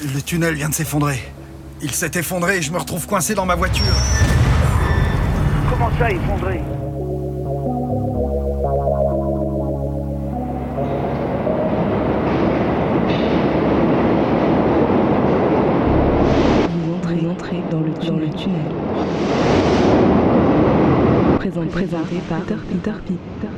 Le tunnel vient de s'effondrer. Il s'est effondré et je me retrouve coincé dans ma voiture. Comment ça, effondré Vous entrez, entrez dans le, dans le tunnel. Présenté, présenté par Peter, Peter, Peter.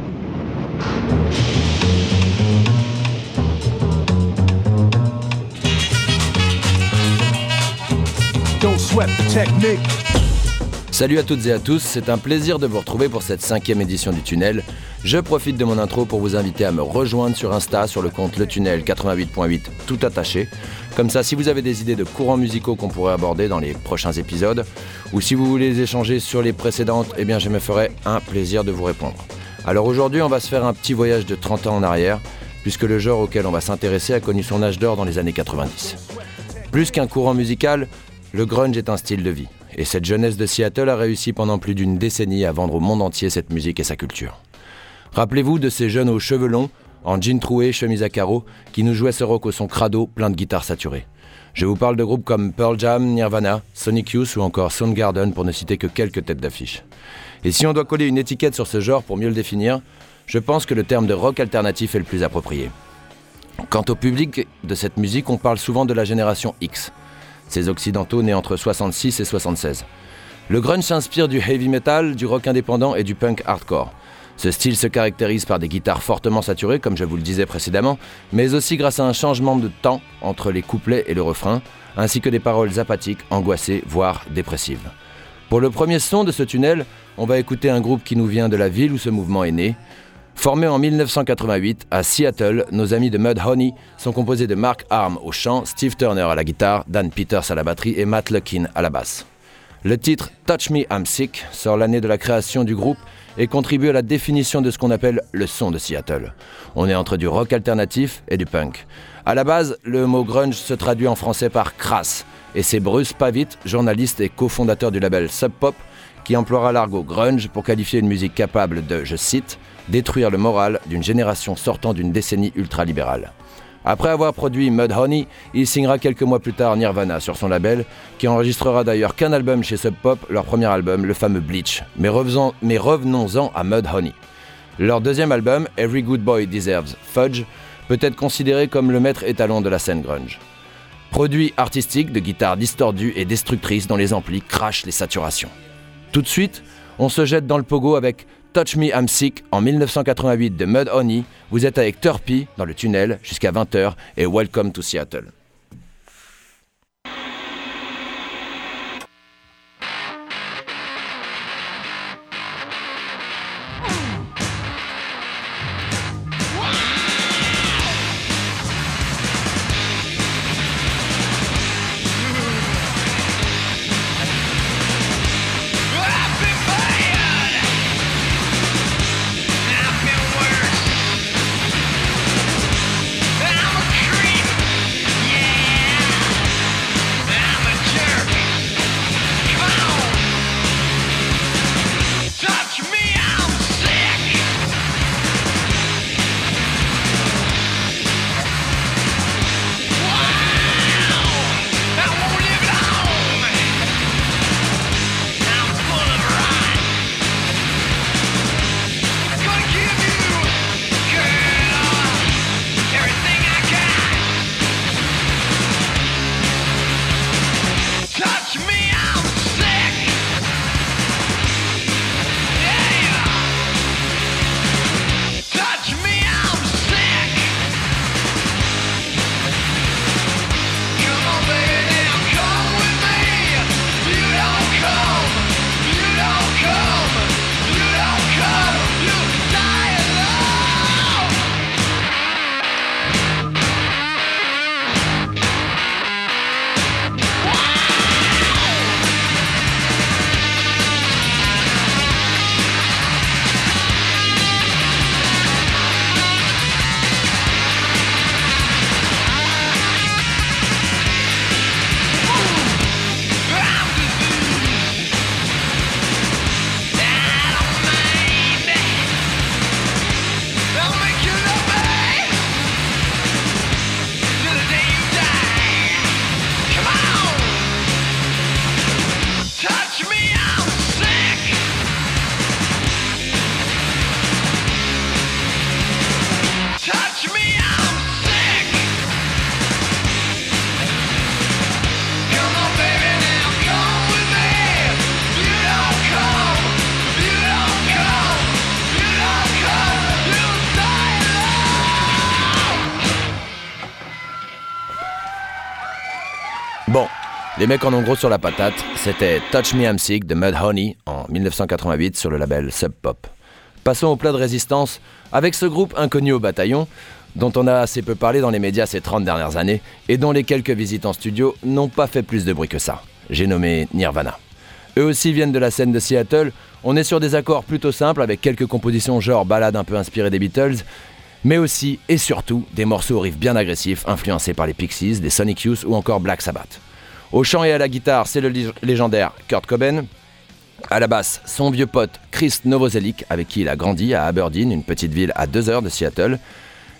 Salut à toutes et à tous, c'est un plaisir de vous retrouver pour cette cinquième édition du Tunnel. Je profite de mon intro pour vous inviter à me rejoindre sur Insta sur le compte Le Tunnel 88.8 tout attaché. Comme ça, si vous avez des idées de courants musicaux qu'on pourrait aborder dans les prochains épisodes, ou si vous voulez les échanger sur les précédentes, eh bien je me ferai un plaisir de vous répondre. Alors aujourd'hui, on va se faire un petit voyage de 30 ans en arrière, puisque le genre auquel on va s'intéresser a connu son âge d'or dans les années 90. Plus qu'un courant musical, le grunge est un style de vie. Et cette jeunesse de Seattle a réussi pendant plus d'une décennie à vendre au monde entier cette musique et sa culture. Rappelez-vous de ces jeunes aux cheveux longs, en jean troué, chemise à carreaux, qui nous jouaient ce rock au son crado plein de guitares saturées. Je vous parle de groupes comme Pearl Jam, Nirvana, Sonic Youth ou encore Soundgarden pour ne citer que quelques têtes d'affiche. Et si on doit coller une étiquette sur ce genre pour mieux le définir, je pense que le terme de rock alternatif est le plus approprié. Quant au public de cette musique, on parle souvent de la génération X, ces occidentaux nés entre 66 et 76. Le grunge s'inspire du heavy metal, du rock indépendant et du punk hardcore. Ce style se caractérise par des guitares fortement saturées, comme je vous le disais précédemment, mais aussi grâce à un changement de temps entre les couplets et le refrain, ainsi que des paroles apathiques, angoissées, voire dépressives. Pour le premier son de ce tunnel, on va écouter un groupe qui nous vient de la ville où ce mouvement est né. Formé en 1988 à Seattle, nos amis de Mudhoney sont composés de Mark Arm au chant, Steve Turner à la guitare, Dan Peters à la batterie et Matt Luckin à la basse. Le titre Touch Me I'm Sick sort l'année de la création du groupe et contribue à la définition de ce qu'on appelle le son de Seattle. On est entre du rock alternatif et du punk. À la base, le mot grunge se traduit en français par crasse, et c'est Bruce Pavitt, journaliste et cofondateur du label Sub Pop, qui emploiera l'argot grunge pour qualifier une musique capable de, je cite, détruire le moral d'une génération sortant d'une décennie ultralibérale. Après avoir produit Mudhoney, il signera quelques mois plus tard Nirvana sur son label, qui enregistrera d'ailleurs qu'un album chez Sub Pop, leur premier album, le fameux Bleach. Mais, revenons- mais revenons-en à Mudhoney. Leur deuxième album, Every Good Boy Deserves Fudge, peut être considéré comme le maître étalon de la scène grunge. Produit artistique de guitares distordues et destructrices dont les amplis crachent les saturations. Tout de suite, on se jette dans le pogo avec Touch Me I'm Sick en 1988 de Mudhoney. Vous êtes avec Turpy dans le tunnel jusqu'à 20h et Welcome to Seattle. Bon, les mecs en ont gros sur la patate, c'était Touch Me I'm Sick de Mud Honey en 1988 sur le label Sub Pop. Passons au plat de résistance avec ce groupe inconnu au bataillon, dont on a assez peu parlé dans les médias ces 30 dernières années et dont les quelques visites en studio n'ont pas fait plus de bruit que ça. J'ai nommé Nirvana. Eux aussi viennent de la scène de Seattle, on est sur des accords plutôt simples avec quelques compositions genre balades un peu inspirées des Beatles, mais aussi et surtout des morceaux au riff bien agressifs influencés par les Pixies, les Sonic Youth ou encore Black Sabbath. Au chant et à la guitare, c'est le légendaire Kurt Cobain. À la basse, son vieux pote Chris Novoselic, avec qui il a grandi à Aberdeen, une petite ville à 2 heures de Seattle.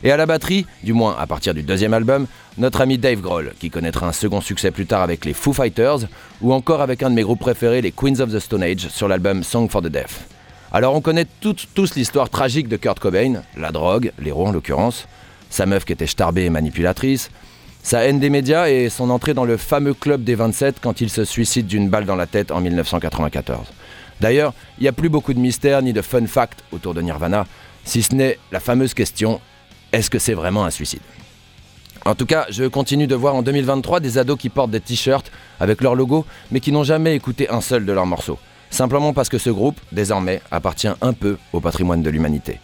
Et à la batterie, du moins à partir du deuxième album, notre ami Dave Grohl, qui connaîtra un second succès plus tard avec les Foo Fighters, ou encore avec un de mes groupes préférés, les Queens of the Stone Age, sur l'album Song for the Deaf. Alors on connaît toutes, tous l'histoire tragique de Kurt Cobain, la drogue, l'héros en l'occurrence, sa meuf qui était starbée et manipulatrice, sa haine des médias et son entrée dans le fameux club des 27 quand il se suicide d'une balle dans la tête en 1994. D'ailleurs, il n'y a plus beaucoup de mystères ni de fun facts autour de Nirvana, si ce n'est la fameuse question est-ce que c'est vraiment un suicide? En tout cas, je continue de voir en 2023 des ados qui portent des t-shirts avec leur logo, mais qui n'ont jamais écouté un seul de leurs morceaux. Simplement parce que ce groupe, désormais, appartient un peu au patrimoine de l'humanité.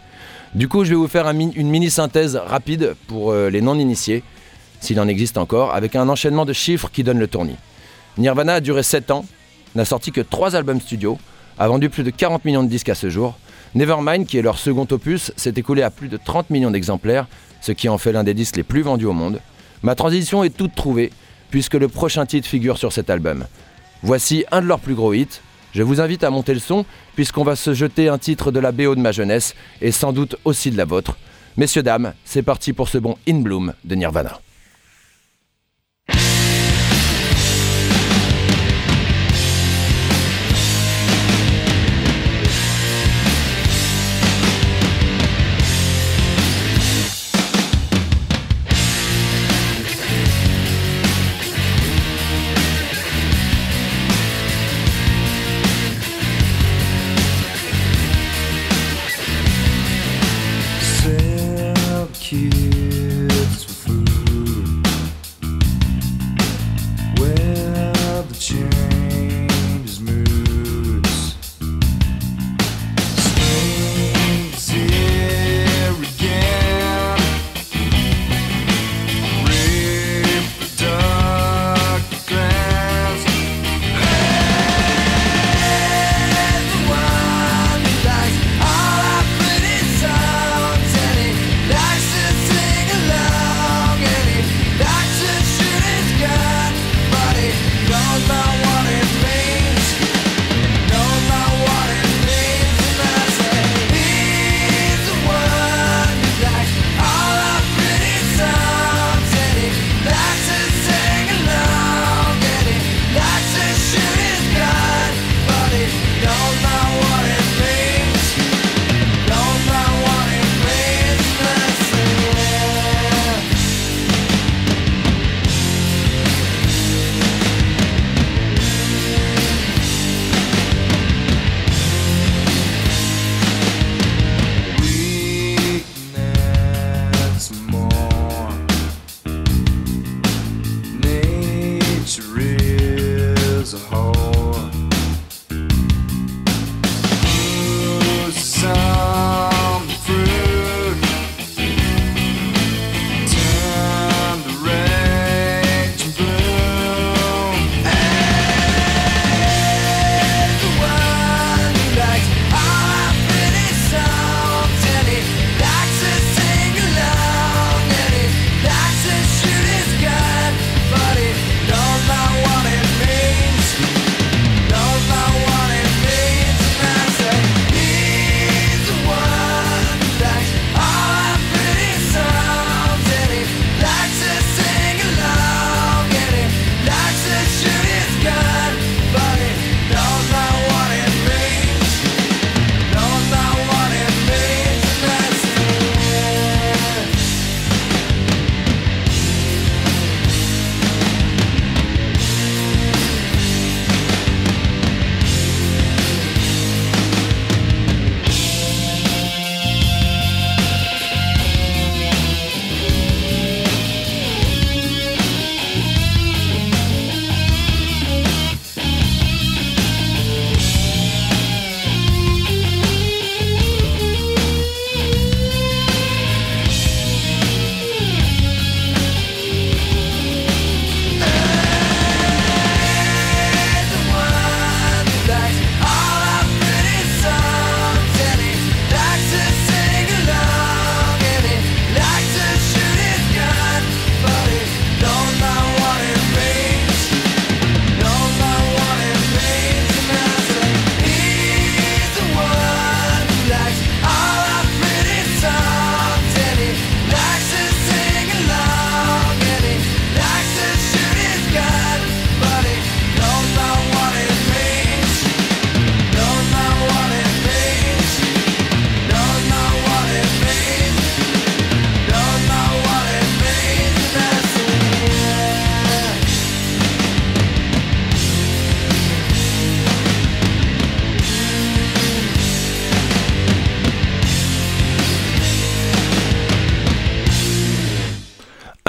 Du coup, je vais vous faire une mini-synthèse rapide pour euh, les non-initiés, s'il en existe encore, avec un enchaînement de chiffres qui donne le tournis. Nirvana a duré 7 ans, n'a sorti que 3 albums studio, a vendu plus de 40 millions de disques à ce jour. Nevermind, qui est leur second opus, s'est écoulé à plus de 30 millions d'exemplaires, ce qui en fait l'un des disques les plus vendus au monde. Ma transition est toute trouvée, puisque le prochain titre figure sur cet album. Voici un de leurs plus gros hits. Je vous invite à monter le son, puisqu'on va se jeter un titre de la BO de ma jeunesse, et sans doute aussi de la vôtre. Messieurs, dames, c'est parti pour ce bon In Bloom de Nirvana.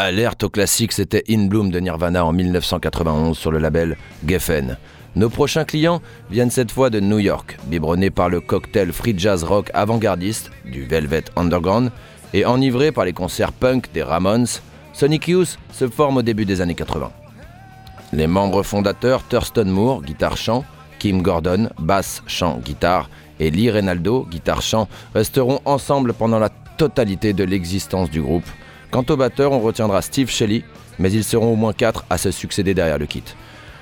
Alerte au classique, c'était In Bloom de Nirvana en 1991 sur le label Geffen. Nos prochains clients viennent cette fois de New York, biberonnés par le cocktail free jazz rock avant-gardiste du Velvet Underground et enivrés par les concerts punk des Ramones, Sonic Youth se forme au début des années 80. Les membres fondateurs Thurston Moore, guitare-chant, Kim Gordon, basse, chant, guitare, et Lee Reynaldo, guitare-chant, resteront ensemble pendant la totalité de l'existence du groupe. Quant au batteur, on retiendra Steve Shelley, mais ils seront au moins quatre à se succéder derrière le kit.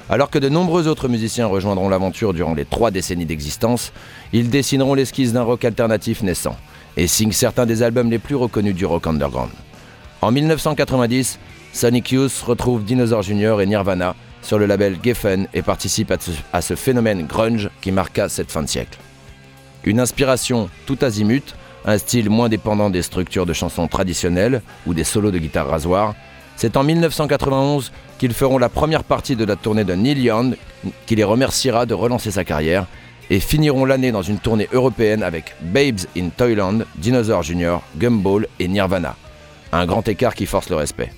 Alors que de nombreux autres musiciens rejoindront l'aventure durant les trois décennies d'existence, ils dessineront l'esquisse d'un rock alternatif naissant et signent certains des albums les plus reconnus du rock underground. En 1990, Sonic Youth retrouve Dinosaur Jr. et Nirvana sur le label Geffen et participe à ce, à ce phénomène grunge qui marqua cette fin de siècle. Une inspiration tout azimut, un style moins dépendant des structures de chansons traditionnelles ou des solos de guitare rasoir, c'est en 1991 qu'ils feront la première partie de la tournée de Neil Young, qui les remerciera de relancer sa carrière, et finiront l'année dans une tournée européenne avec Babes in Toyland, Dinosaur Jr., Gumball et Nirvana. Un grand écart qui force le respect.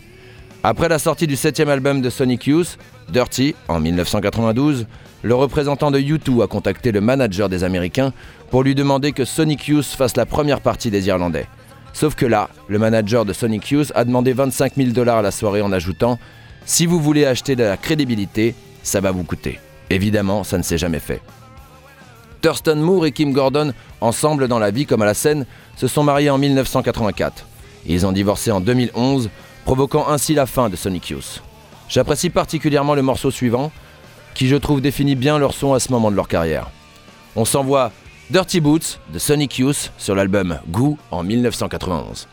Après la sortie du septième album de Sonic Youth, Dirty, en 1992, le représentant de U2 a contacté le manager des Américains pour lui demander que Sonic Youth fasse la première partie des Irlandais. Sauf que là, le manager de Sonic Youth a demandé 25 000 dollars à la soirée en ajoutant Si vous voulez acheter de la crédibilité, ça va vous coûter. Évidemment, ça ne s'est jamais fait. Thurston Moore et Kim Gordon, ensemble dans la vie comme à la scène, se sont mariés en 1984. Ils ont divorcé en 2011, provoquant ainsi la fin de Sonic Youth. J'apprécie particulièrement le morceau suivant, qui je trouve définit bien leur son à ce moment de leur carrière. On s'envoie Dirty Boots de Sonic Youth sur l'album Goo en 1991.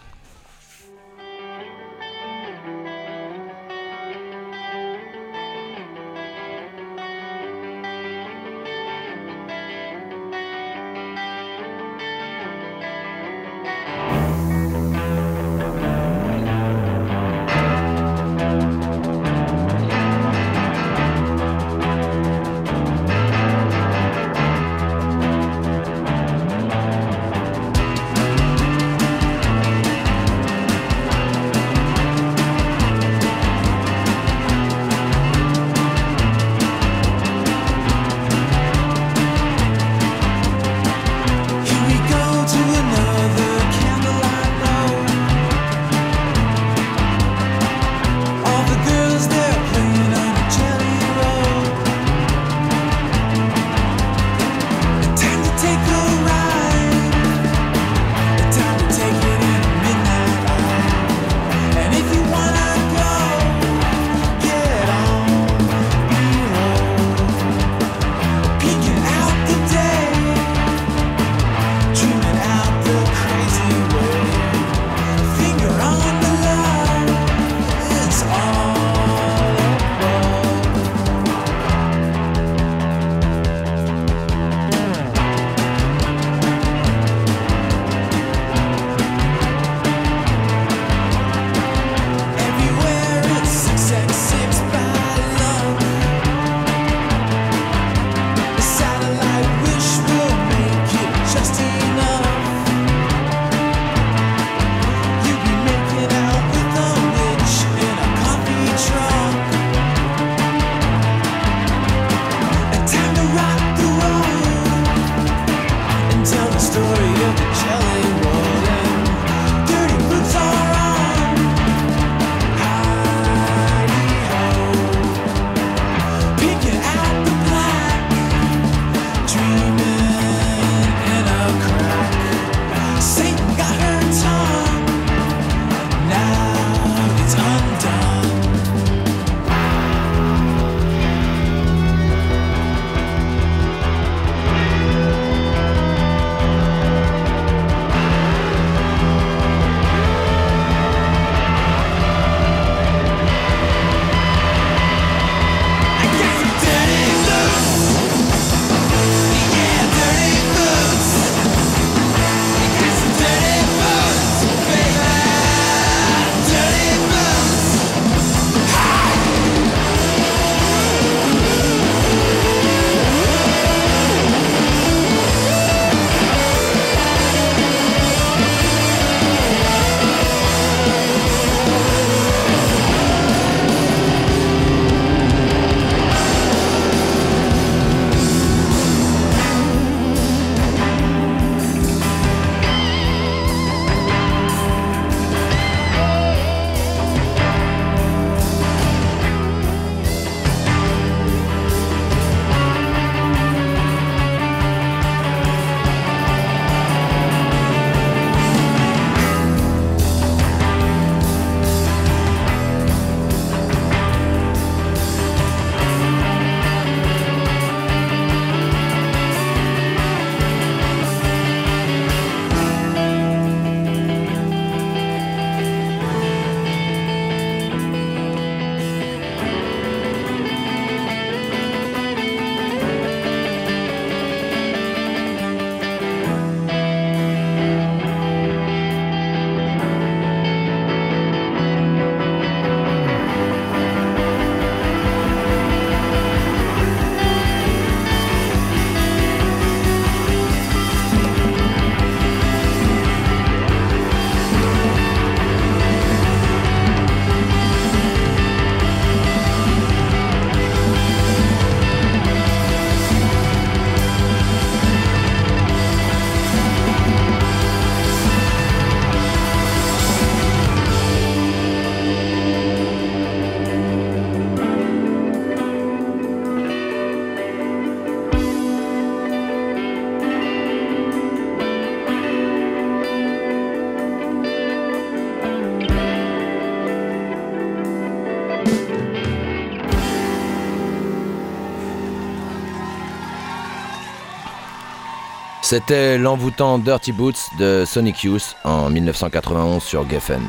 C'était l'envoûtant Dirty Boots de Sonic Youth en 1991 sur Geffen.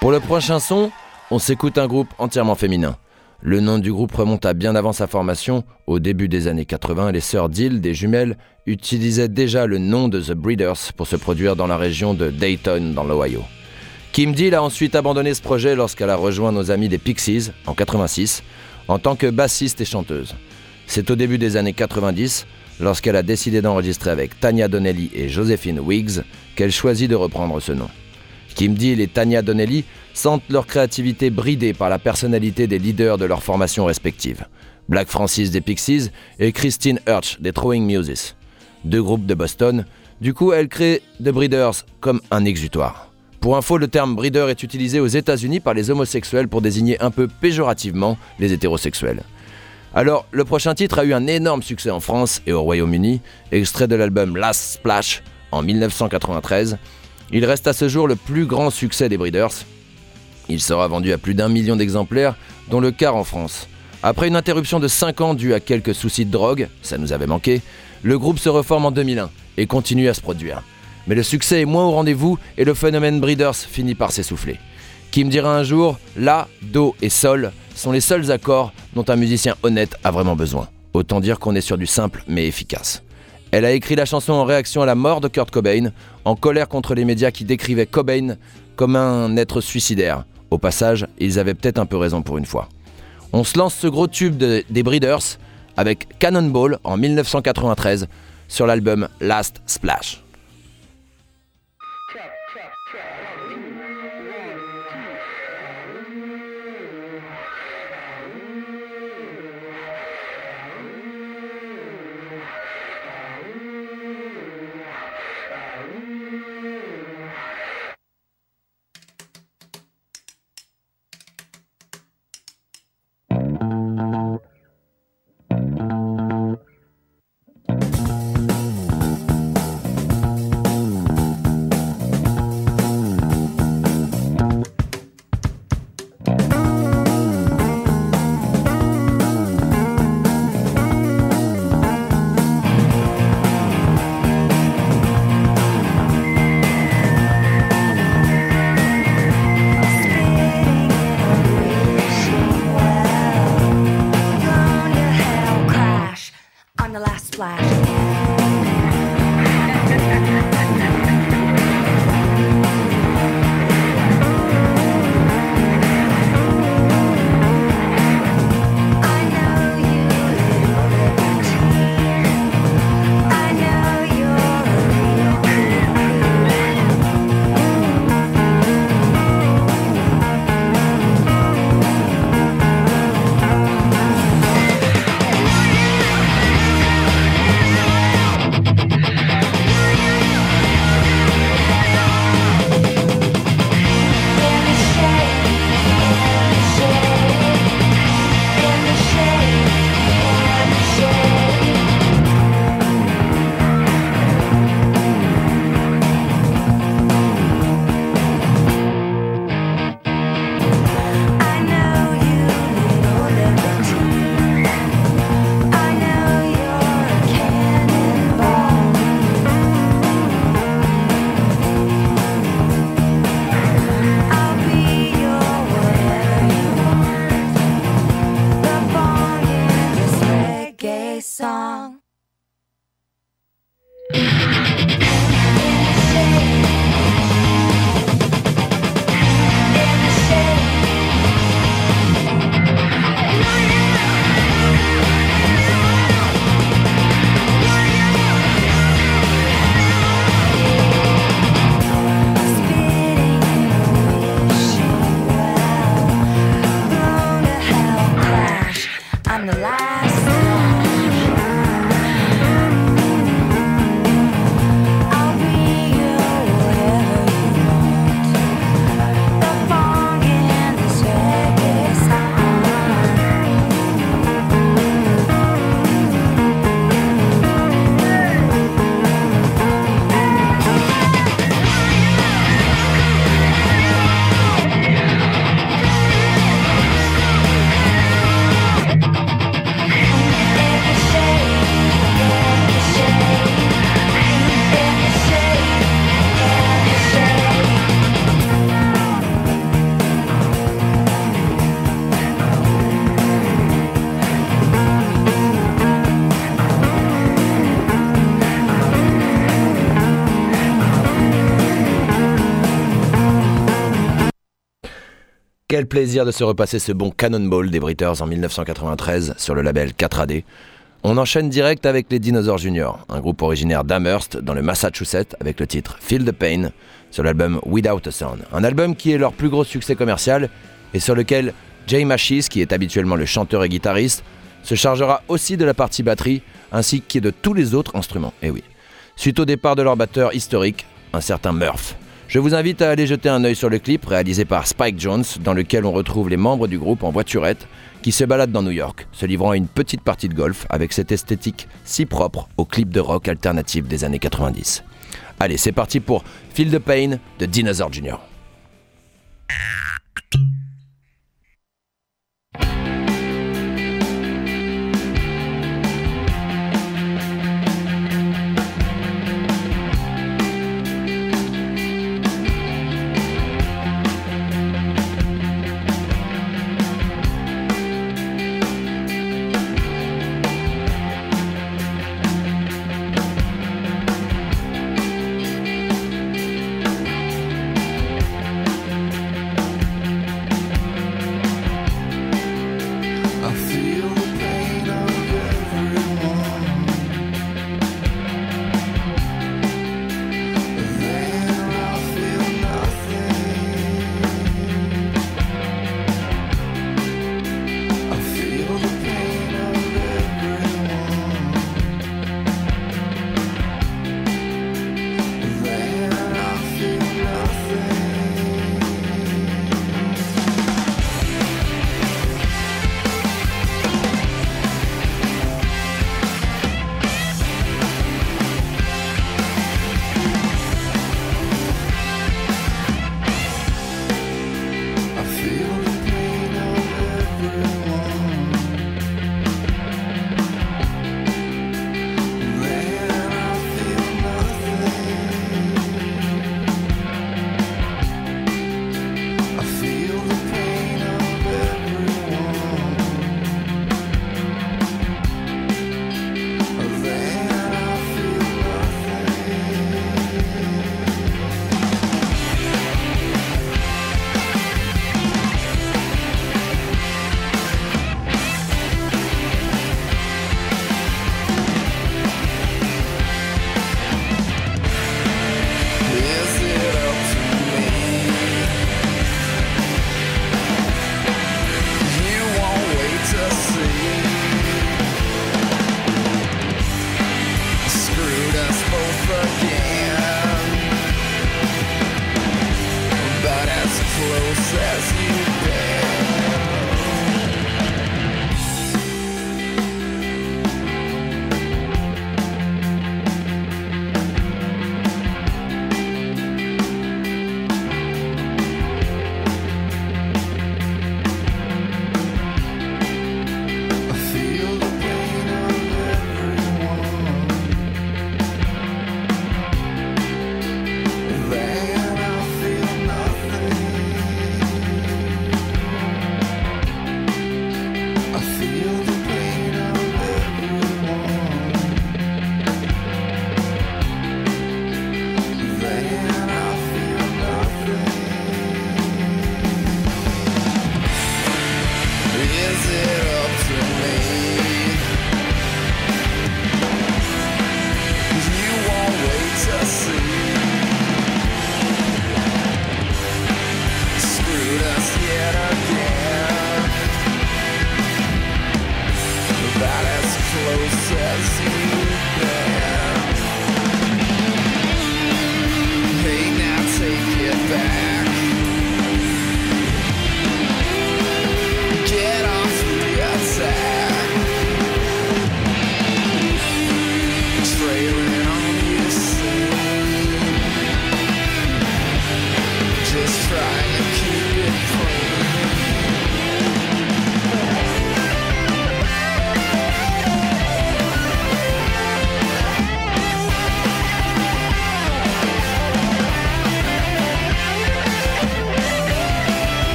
Pour le prochain son, on s'écoute un groupe entièrement féminin. Le nom du groupe remonte à bien avant sa formation. Au début des années 80, les sœurs Dill, des jumelles, utilisaient déjà le nom de The Breeders pour se produire dans la région de Dayton, dans l'Ohio. Kim Deal a ensuite abandonné ce projet lorsqu'elle a rejoint nos amis des Pixies en 86 en tant que bassiste et chanteuse. C'est au début des années 90, lorsqu'elle a décidé d'enregistrer avec Tanya Donnelly et Josephine Wiggs, qu'elle choisit de reprendre ce nom. Kim Deal et Tanya Donnelly sentent leur créativité bridée par la personnalité des leaders de leurs formations respectives. Black Francis des Pixies et Christine Hirsch des Throwing Muses. Deux groupes de Boston, du coup elle crée The Breeders comme un exutoire. Pour info, le terme breeder est utilisé aux États-Unis par les homosexuels pour désigner un peu péjorativement les hétérosexuels. Alors, le prochain titre a eu un énorme succès en France et au Royaume-Uni, extrait de l'album Last Splash en 1993. Il reste à ce jour le plus grand succès des Breeders. Il sera vendu à plus d'un million d'exemplaires, dont le quart en France. Après une interruption de 5 ans due à quelques soucis de drogue, ça nous avait manqué, le groupe se reforme en 2001 et continue à se produire. Mais le succès est moins au rendez-vous et le phénomène Breeders finit par s'essouffler. Qui me dira un jour, La, Do et Sol sont les seuls accords dont un musicien honnête a vraiment besoin. Autant dire qu'on est sur du simple mais efficace. Elle a écrit la chanson en réaction à la mort de Kurt Cobain, en colère contre les médias qui décrivaient Cobain comme un être suicidaire. Au passage, ils avaient peut-être un peu raison pour une fois. On se lance ce gros tube de- des Breeders avec Cannonball en 1993 sur l'album Last Splash. Quel plaisir de se repasser ce bon Cannonball des Britters en 1993 sur le label 4AD. On enchaîne direct avec les Dinosaures Junior, un groupe originaire d'Amherst dans le Massachusetts avec le titre Feel the Pain sur l'album Without a Sound. Un album qui est leur plus gros succès commercial et sur lequel Jay Machis, qui est habituellement le chanteur et guitariste, se chargera aussi de la partie batterie ainsi que de tous les autres instruments. Et oui. Suite au départ de leur batteur historique, un certain Murph. Je vous invite à aller jeter un œil sur le clip réalisé par Spike Jones, dans lequel on retrouve les membres du groupe en voiturette qui se baladent dans New York, se livrant à une petite partie de golf avec cette esthétique si propre au clip de rock alternatif des années 90. Allez, c'est parti pour Feel the Pain de Dinosaur Jr.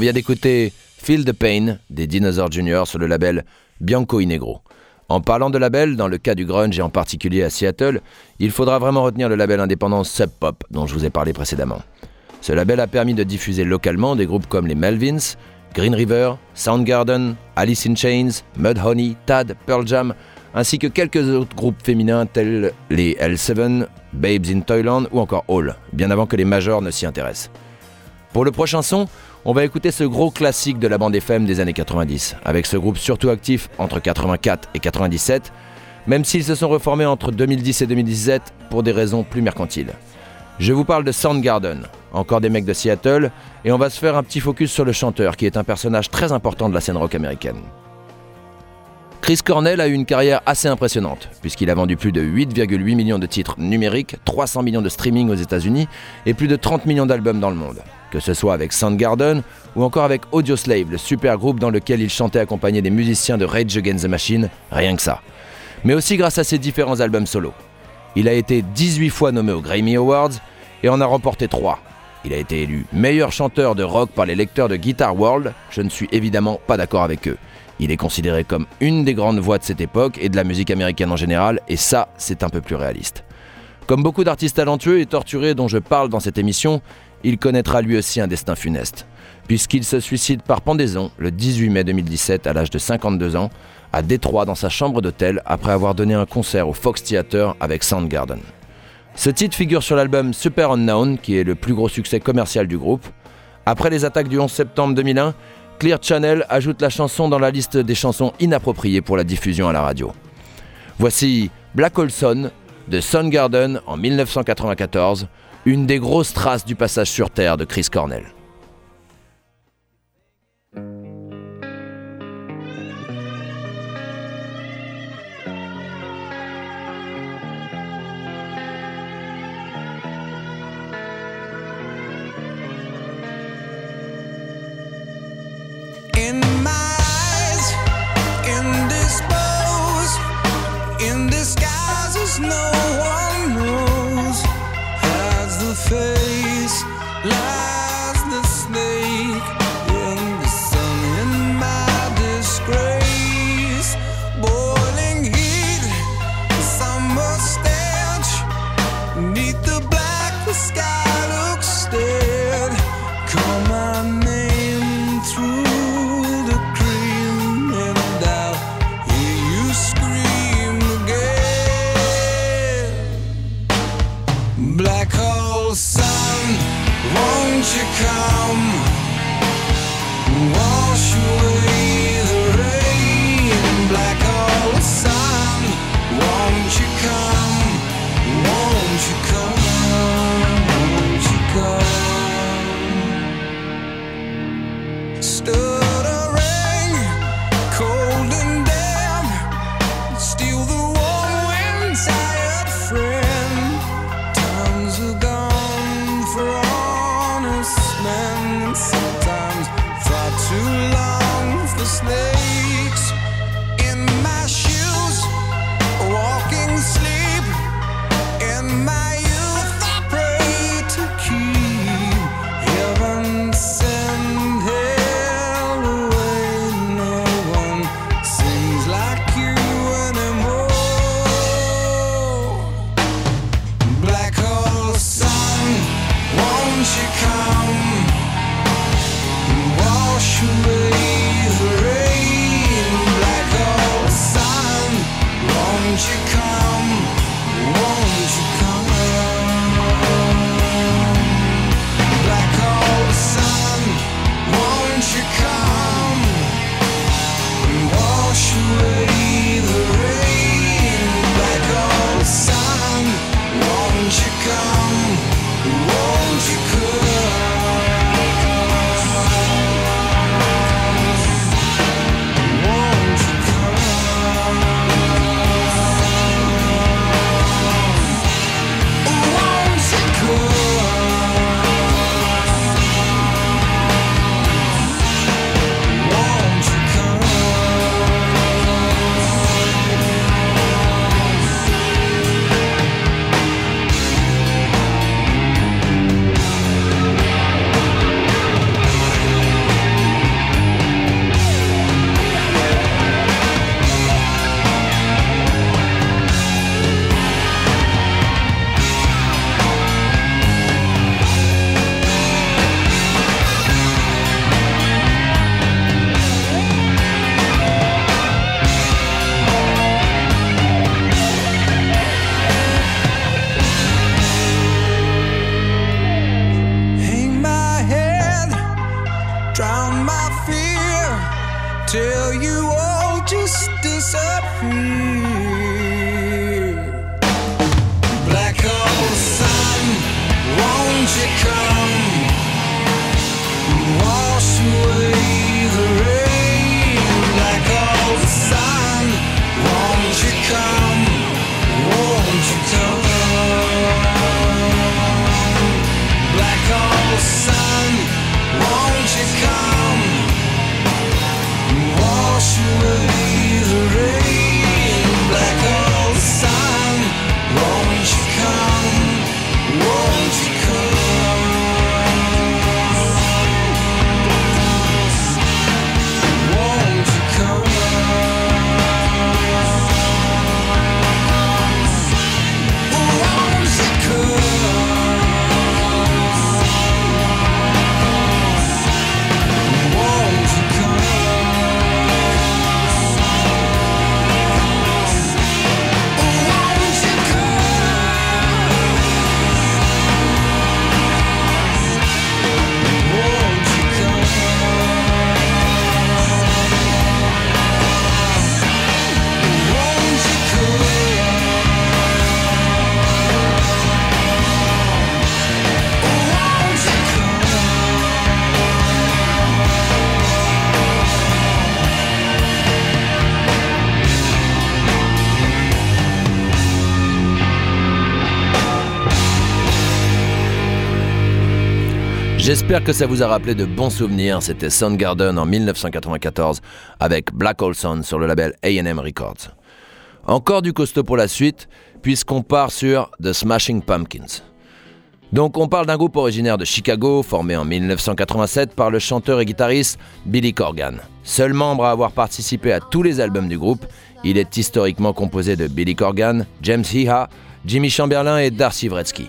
vient d'écouter Feel the Pain des Dinosaurs Junior sur le label Bianco Inegro. En parlant de label, dans le cas du grunge et en particulier à Seattle, il faudra vraiment retenir le label indépendant Sub Pop dont je vous ai parlé précédemment. Ce label a permis de diffuser localement des groupes comme les Melvins, Green River, Soundgarden, Alice in Chains, Mudhoney, Tad, Pearl Jam, ainsi que quelques autres groupes féminins tels les L7, Babes in Toyland ou encore Hall, bien avant que les majors ne s'y intéressent. Pour le prochain son, on va écouter ce gros classique de la bande FM des années 90, avec ce groupe surtout actif entre 84 et 97, même s'ils se sont reformés entre 2010 et 2017 pour des raisons plus mercantiles. Je vous parle de Soundgarden, encore des mecs de Seattle, et on va se faire un petit focus sur le chanteur, qui est un personnage très important de la scène rock américaine. Chris Cornell a eu une carrière assez impressionnante, puisqu'il a vendu plus de 8,8 millions de titres numériques, 300 millions de streaming aux États-Unis et plus de 30 millions d'albums dans le monde. Que ce soit avec Soundgarden ou encore avec Audioslave, le super groupe dans lequel il chantait accompagné des musiciens de Rage Against the Machine, rien que ça. Mais aussi grâce à ses différents albums solo. Il a été 18 fois nommé aux Grammy Awards et en a remporté 3. Il a été élu meilleur chanteur de rock par les lecteurs de Guitar World, je ne suis évidemment pas d'accord avec eux. Il est considéré comme une des grandes voix de cette époque et de la musique américaine en général, et ça, c'est un peu plus réaliste. Comme beaucoup d'artistes talentueux et torturés dont je parle dans cette émission, il connaîtra lui aussi un destin funeste, puisqu'il se suicide par pendaison le 18 mai 2017 à l'âge de 52 ans, à Détroit dans sa chambre d'hôtel après avoir donné un concert au Fox Theater avec Soundgarden. Ce titre figure sur l'album Super Unknown, qui est le plus gros succès commercial du groupe. Après les attaques du 11 septembre 2001, Clear Channel ajoute la chanson dans la liste des chansons inappropriées pour la diffusion à la radio. Voici Black Olson de Soundgarden en 1994, une des grosses traces du passage sur Terre de Chris Cornell. face like you. will J'espère que ça vous a rappelé de bons souvenirs. C'était Soundgarden en 1994 avec Black Hole Sun sur le label AM Records. Encore du costaud pour la suite, puisqu'on part sur The Smashing Pumpkins. Donc on parle d'un groupe originaire de Chicago, formé en 1987 par le chanteur et guitariste Billy Corgan. Seul membre à avoir participé à tous les albums du groupe, il est historiquement composé de Billy Corgan, James Iha, Jimmy Chamberlain et Darcy Wretzky.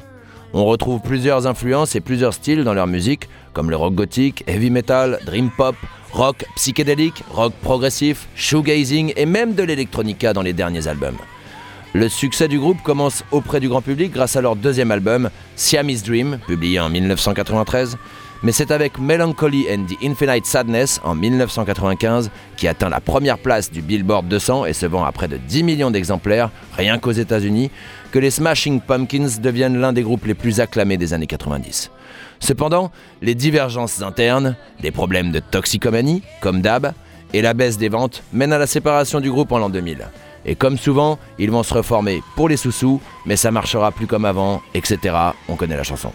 On retrouve plusieurs influences et plusieurs styles dans leur musique, comme le rock gothique, heavy metal, dream pop, rock psychédélique, rock progressif, shoegazing et même de l'electronica dans les derniers albums. Le succès du groupe commence auprès du grand public grâce à leur deuxième album, Siamese Dream, publié en 1993, mais c'est avec Melancholy and the Infinite Sadness en 1995 qui atteint la première place du Billboard 200 et se vend à près de 10 millions d'exemplaires, rien qu'aux États-Unis, que les Smashing Pumpkins deviennent l'un des groupes les plus acclamés des années 90. Cependant, les divergences internes, des problèmes de toxicomanie, comme d'hab, et la baisse des ventes mènent à la séparation du groupe en l'an 2000. Et comme souvent, ils vont se reformer pour les sous-sous, mais ça marchera plus comme avant, etc. On connaît la chanson.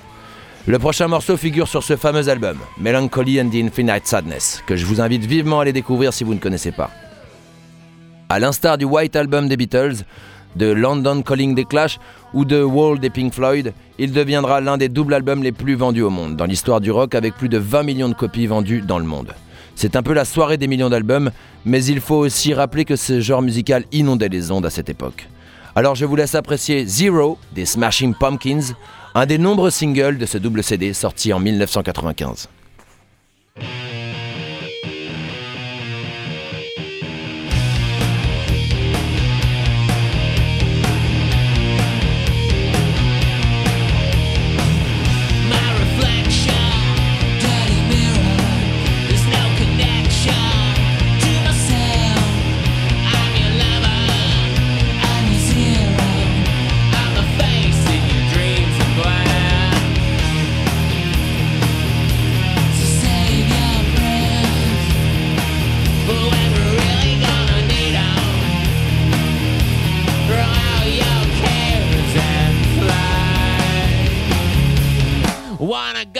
Le prochain morceau figure sur ce fameux album, Melancholy and the Infinite Sadness, que je vous invite vivement à aller découvrir si vous ne connaissez pas. À l'instar du White Album des Beatles, de London Calling des Clash ou de Wall des Pink Floyd, il deviendra l'un des doubles albums les plus vendus au monde dans l'histoire du rock avec plus de 20 millions de copies vendues dans le monde. C'est un peu la soirée des millions d'albums, mais il faut aussi rappeler que ce genre musical inondait les ondes à cette époque. Alors je vous laisse apprécier Zero des Smashing Pumpkins, un des nombreux singles de ce double CD sorti en 1995.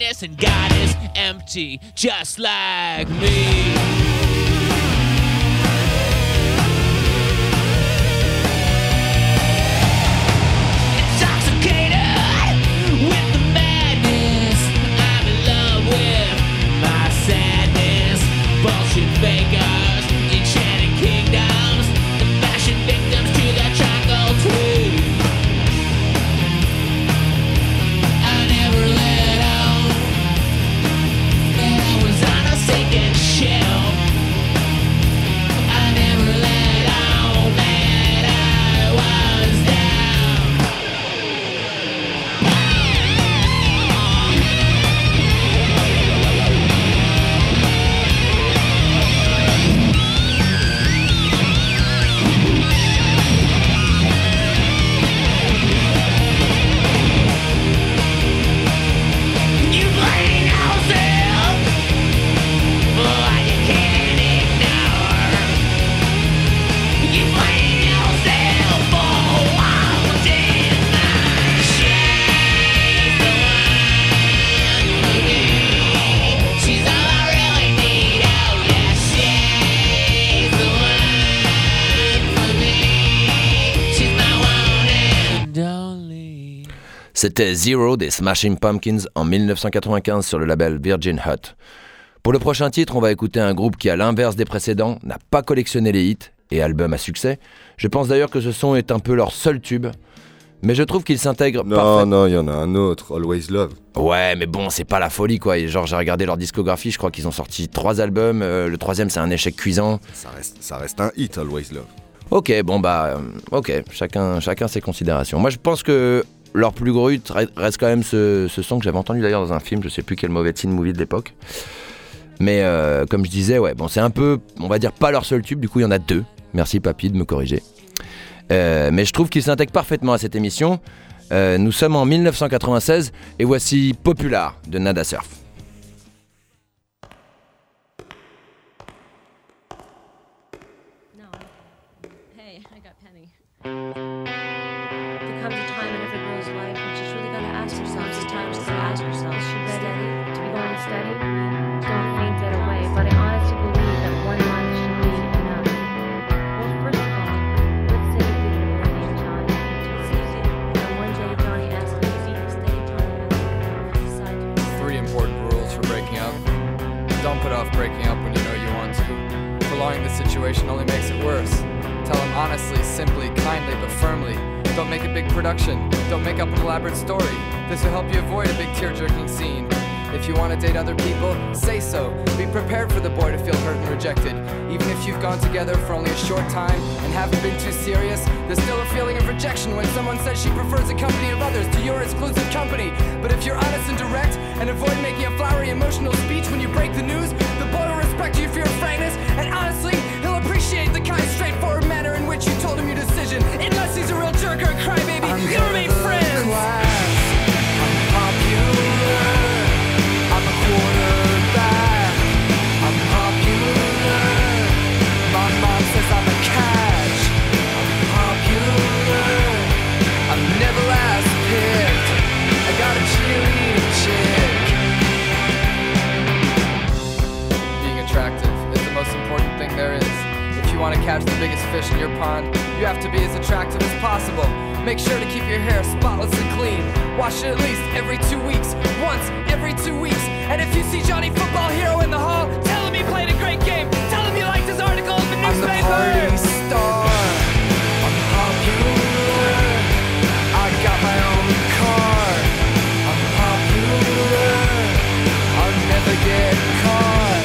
godliness, and God is empty, just like me. Intoxicated C'était Zero des Smashing Pumpkins en 1995 sur le label Virgin Hut. Pour le prochain titre, on va écouter un groupe qui, à l'inverse des précédents, n'a pas collectionné les hits et albums à succès. Je pense d'ailleurs que ce son est un peu leur seul tube, mais je trouve qu'il s'intègre Non, non, il y en a un autre, Always Love. Ouais, mais bon, c'est pas la folie quoi. Et genre, j'ai regardé leur discographie, je crois qu'ils ont sorti trois albums. euh, le troisième, c'est un échec cuisant. Ça reste, ça reste un hit, Always Love. Ok, bon bah, euh, ok, chacun, chacun ses considérations. Moi, je pense que leur plus gros reste quand même ce, ce son que j'avais entendu d'ailleurs dans un film, je sais plus quel mauvais teen movie de l'époque. Mais euh, comme je disais, ouais, bon, c'est un peu, on va dire, pas leur seul tube, du coup, il y en a deux. Merci, papy, de me corriger. Euh, mais je trouve qu'ils s'intègrent parfaitement à cette émission. Euh, nous sommes en 1996 et voici Popular de Nada Surf. Production. Don't make up an elaborate story. This will help you avoid a big tear jerking scene. If you want to date other people, say so. Be prepared for the boy to feel hurt and rejected. Even if you've gone together for only a short time and haven't been too serious, there's still a feeling of rejection when someone says she prefers the company of others to your exclusive company. But if you're honest and direct and avoid making a flowery emotional speech when you break the news, the boy will respect you for your frankness and honestly, fish in your pond, you have to be as attractive as possible. Make sure to keep your hair spotless and clean. Wash it at least every two weeks. Once every two weeks. And if you see Johnny Football Hero in the hall, tell him he played a great game. Tell him you liked his article in the newspaper. I'm the party star. I'm popular. I got my own car. I'm popular. I'll never get caught.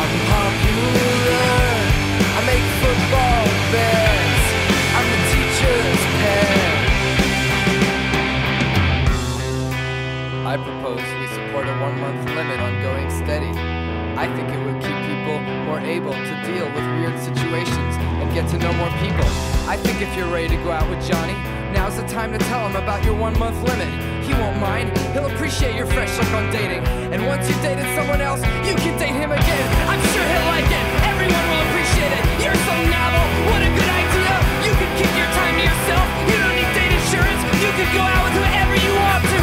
I'm popular. I propose we support a one month limit on going steady. I think it would keep people more able to deal with weird situations and get to know more people. I think if you're ready to go out with Johnny, now's the time to tell him about your one month limit. He won't mind, he'll appreciate your fresh look on dating. And once you've dated someone else, you can date him again. I'm sure he'll like it, go out with whoever you want to.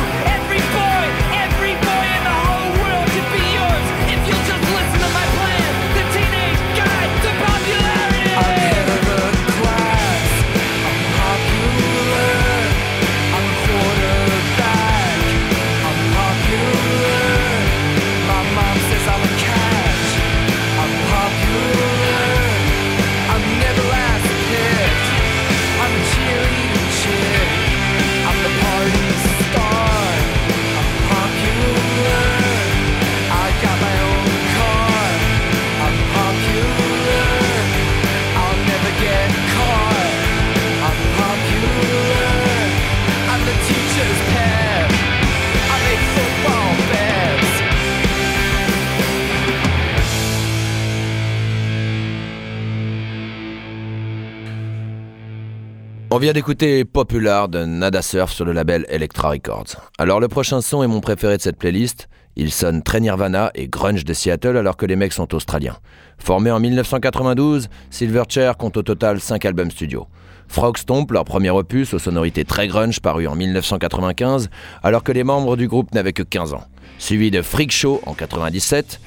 On vient d'écouter Popular de Nada Surf sur le label Electra Records. Alors le prochain son est mon préféré de cette playlist. Il sonne très Nirvana et grunge de Seattle alors que les mecs sont australiens. Formé en 1992, Silverchair compte au total 5 albums studio. Frog Stomp, leur premier opus aux sonorités très grunge paru en 1995 alors que les membres du groupe n'avaient que 15 ans. Suivi de Freak Show en 97,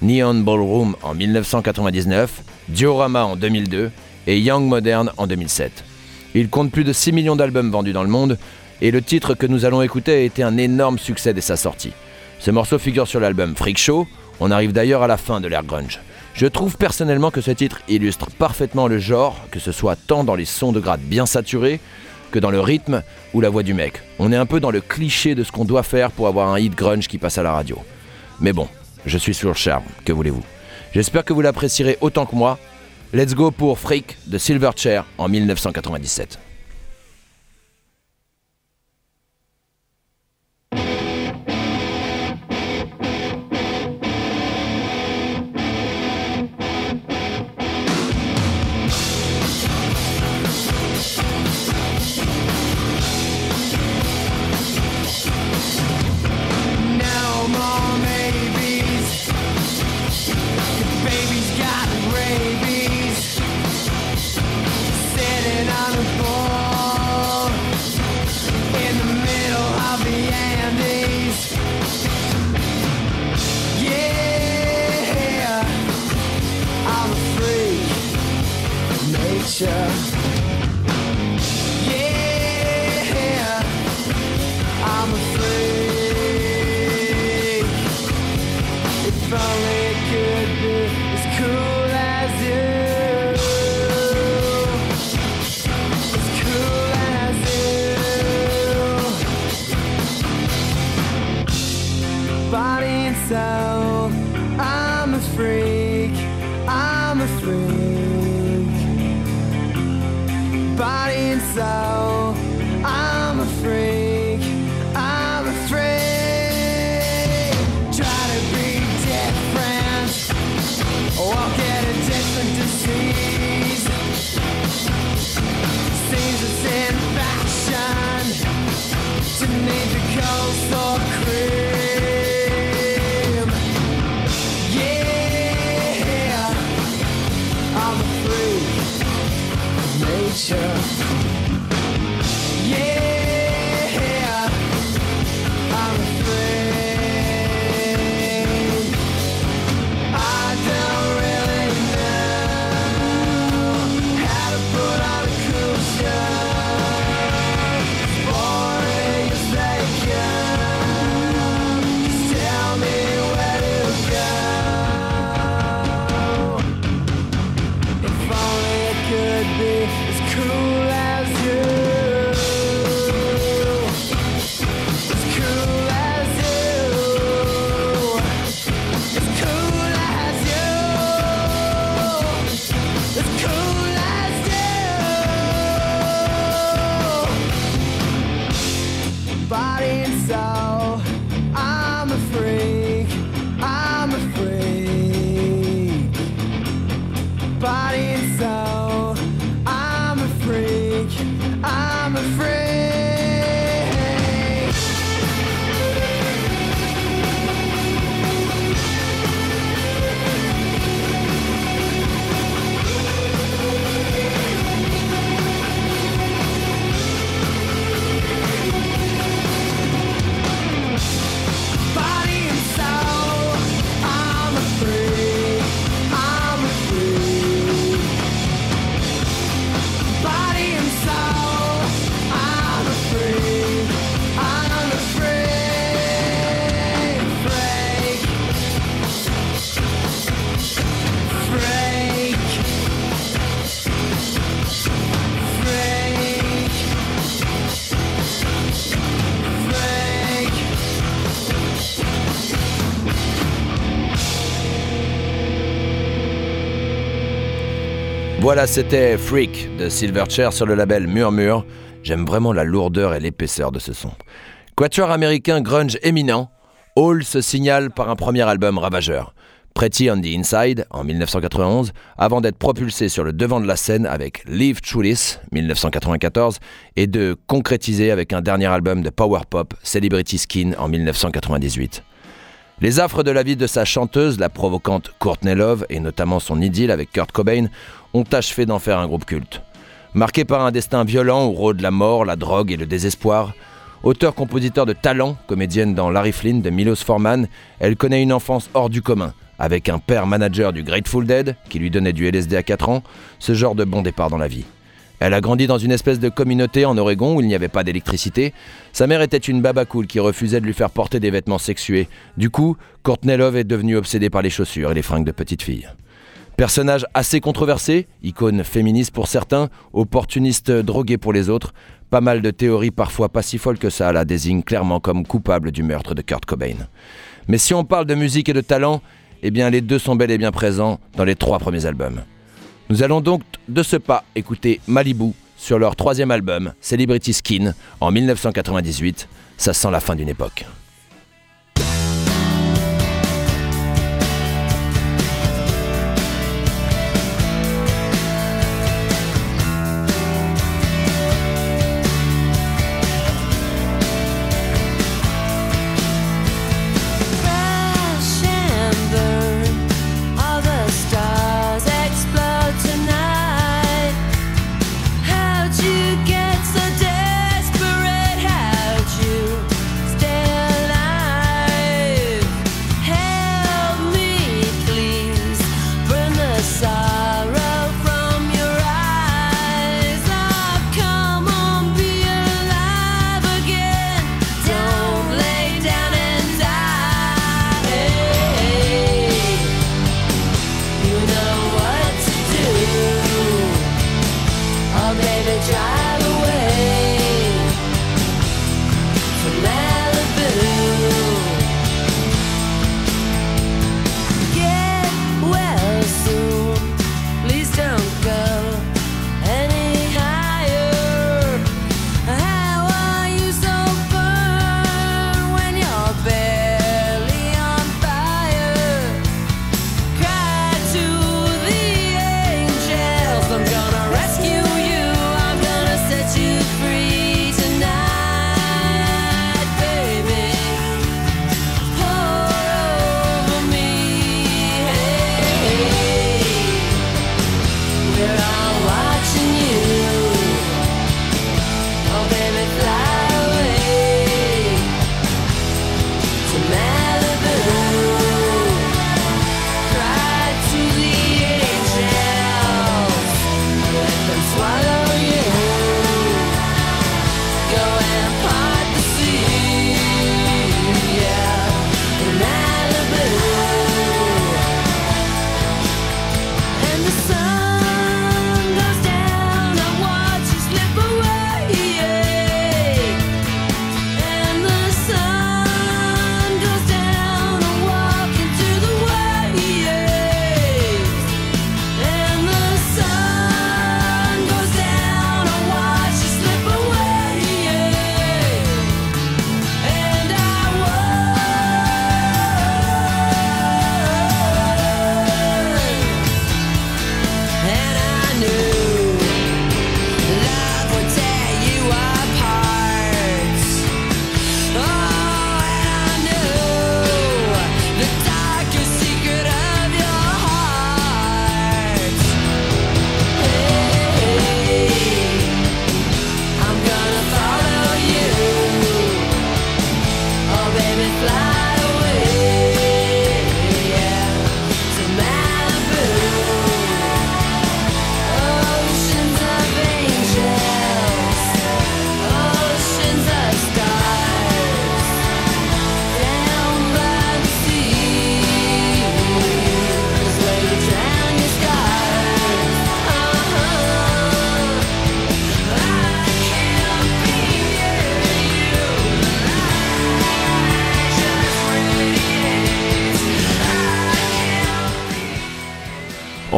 Neon Ballroom en 1999, Diorama en 2002 et Young Modern en 2007. Il compte plus de 6 millions d'albums vendus dans le monde et le titre que nous allons écouter a été un énorme succès dès sa sortie. Ce morceau figure sur l'album Freak Show, on arrive d'ailleurs à la fin de l'ère grunge. Je trouve personnellement que ce titre illustre parfaitement le genre, que ce soit tant dans les sons de grade bien saturés que dans le rythme ou la voix du mec. On est un peu dans le cliché de ce qu'on doit faire pour avoir un hit grunge qui passe à la radio. Mais bon, je suis sur le charme, que voulez-vous? J'espère que vous l'apprécierez autant que moi. Let's go pour Freak de Silverchair en 1997. Voilà, c'était Freak de Silverchair sur le label Murmure. J'aime vraiment la lourdeur et l'épaisseur de ce son. Quatuor américain grunge éminent, Hall se signale par un premier album ravageur. Pretty on the Inside en 1991, avant d'être propulsé sur le devant de la scène avec Live This 1994 et de concrétiser avec un dernier album de power pop, Celebrity Skin en 1998. Les affres de la vie de sa chanteuse, la provocante Courtney Love, et notamment son idylle avec Kurt Cobain, ont achevé d'en faire un groupe culte. Marqué par un destin violent où rôde la mort, la drogue et le désespoir, auteur-compositeur de talent, comédienne dans Larry Flynn de Milos Forman, elle connaît une enfance hors du commun, avec un père manager du Grateful Dead qui lui donnait du LSD à 4 ans, ce genre de bon départ dans la vie. Elle a grandi dans une espèce de communauté en Oregon où il n'y avait pas d'électricité. Sa mère était une baba cool qui refusait de lui faire porter des vêtements sexués. Du coup, Courtney Love est devenue obsédée par les chaussures et les fringues de petite fille. Personnage assez controversé, icône féministe pour certains, opportuniste drogué pour les autres, pas mal de théories parfois pas si folles que ça la désignent clairement comme coupable du meurtre de Kurt Cobain. Mais si on parle de musique et de talent, eh bien les deux sont bel et bien présents dans les trois premiers albums. Nous allons donc de ce pas écouter Malibu sur leur troisième album, Celebrity Skin, en 1998. Ça sent la fin d'une époque.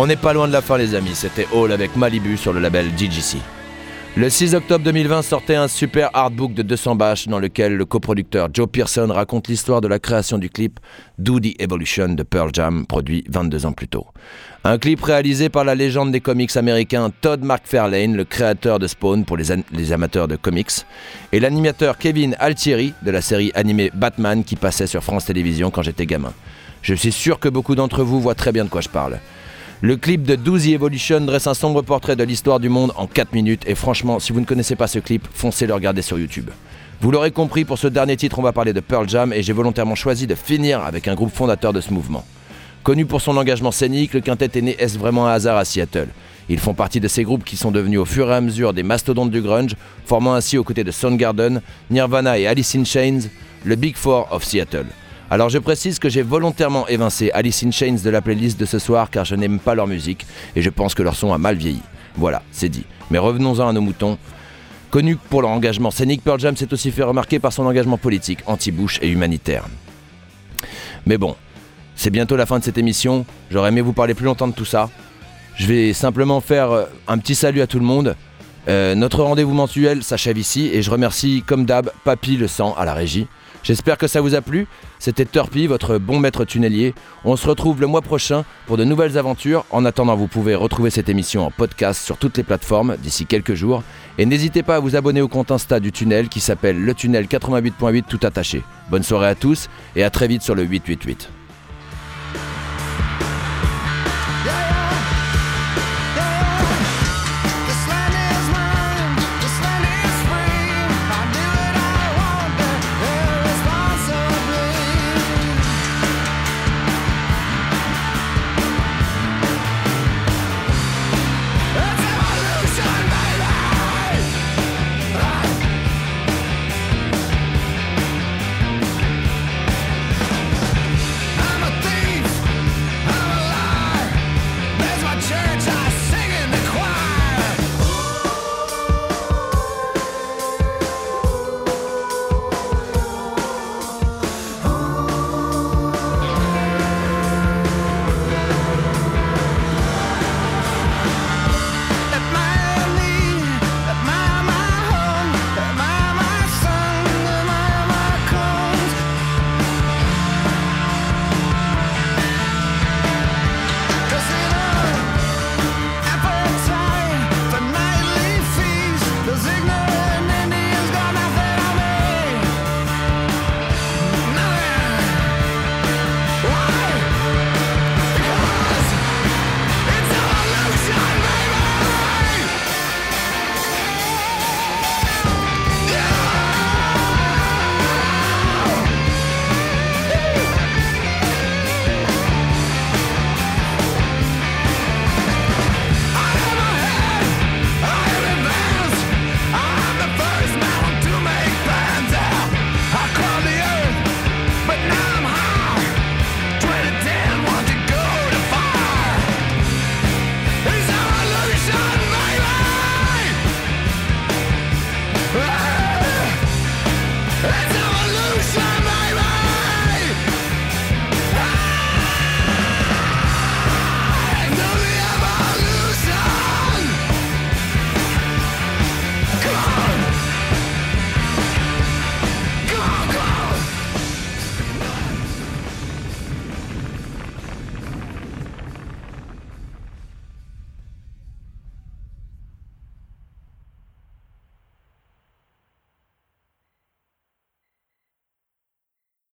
On n'est pas loin de la fin les amis, c'était Hall avec Malibu sur le label DGC. Le 6 octobre 2020 sortait un super artbook de 200 bâches dans lequel le coproducteur Joe Pearson raconte l'histoire de la création du clip Do the Evolution de Pearl Jam, produit 22 ans plus tôt. Un clip réalisé par la légende des comics américains Todd McFarlane, le créateur de Spawn pour les, amateurs de comics, et l'animateur Kevin Altieri de la série animée Batman qui passait sur France Télévisions quand j'étais gamin. Je suis sûr que beaucoup d'entre vous voient très bien de quoi je parle. Le clip de 12 Evolution dresse un sombre portrait de l'histoire du monde en 4 minutes et franchement, si vous ne connaissez pas ce clip, foncez le regarder sur YouTube. Vous l'aurez compris, pour ce dernier titre, on va parler de Pearl Jam et j'ai volontairement choisi de finir avec un groupe fondateur de ce mouvement. Connu pour son engagement scénique, le quintet est né est-ce vraiment un hasard à Seattle? Ils font partie de ces groupes qui sont devenus au fur et à mesure des mastodontes du grunge, formant ainsi aux côtés de Soundgarden, Nirvana et Alice in Chains, le Big Four of Seattle. Alors je précise que j'ai volontairement évincé Alice in Chains de la playlist de ce soir car je n'aime pas leur musique et je pense que leur son a mal vieilli. Voilà, c'est dit. Mais revenons-en à nos moutons. Connu pour leur engagement scénique, Pearl Jam s'est aussi fait remarquer par son engagement politique, anti-Bush et humanitaire. Mais bon, c'est bientôt la fin de cette émission. J'aurais aimé vous parler plus longtemps de tout ça. Je vais simplement faire euh, un petit salut à tout le monde. Euh, notre rendez-vous mensuel s'achève ici et je remercie comme d'hab Papy le sang à la régie. J'espère que ça vous a plu. C'était Turpy, votre bon maître tunnelier. On se retrouve le mois prochain pour de nouvelles aventures. En attendant, vous pouvez retrouver cette émission en podcast sur toutes les plateformes d'ici quelques jours. Et n'hésitez pas à vous abonner au compte Insta du tunnel qui s'appelle le tunnel 88.8 tout attaché. Bonne soirée à tous et à très vite sur le 888.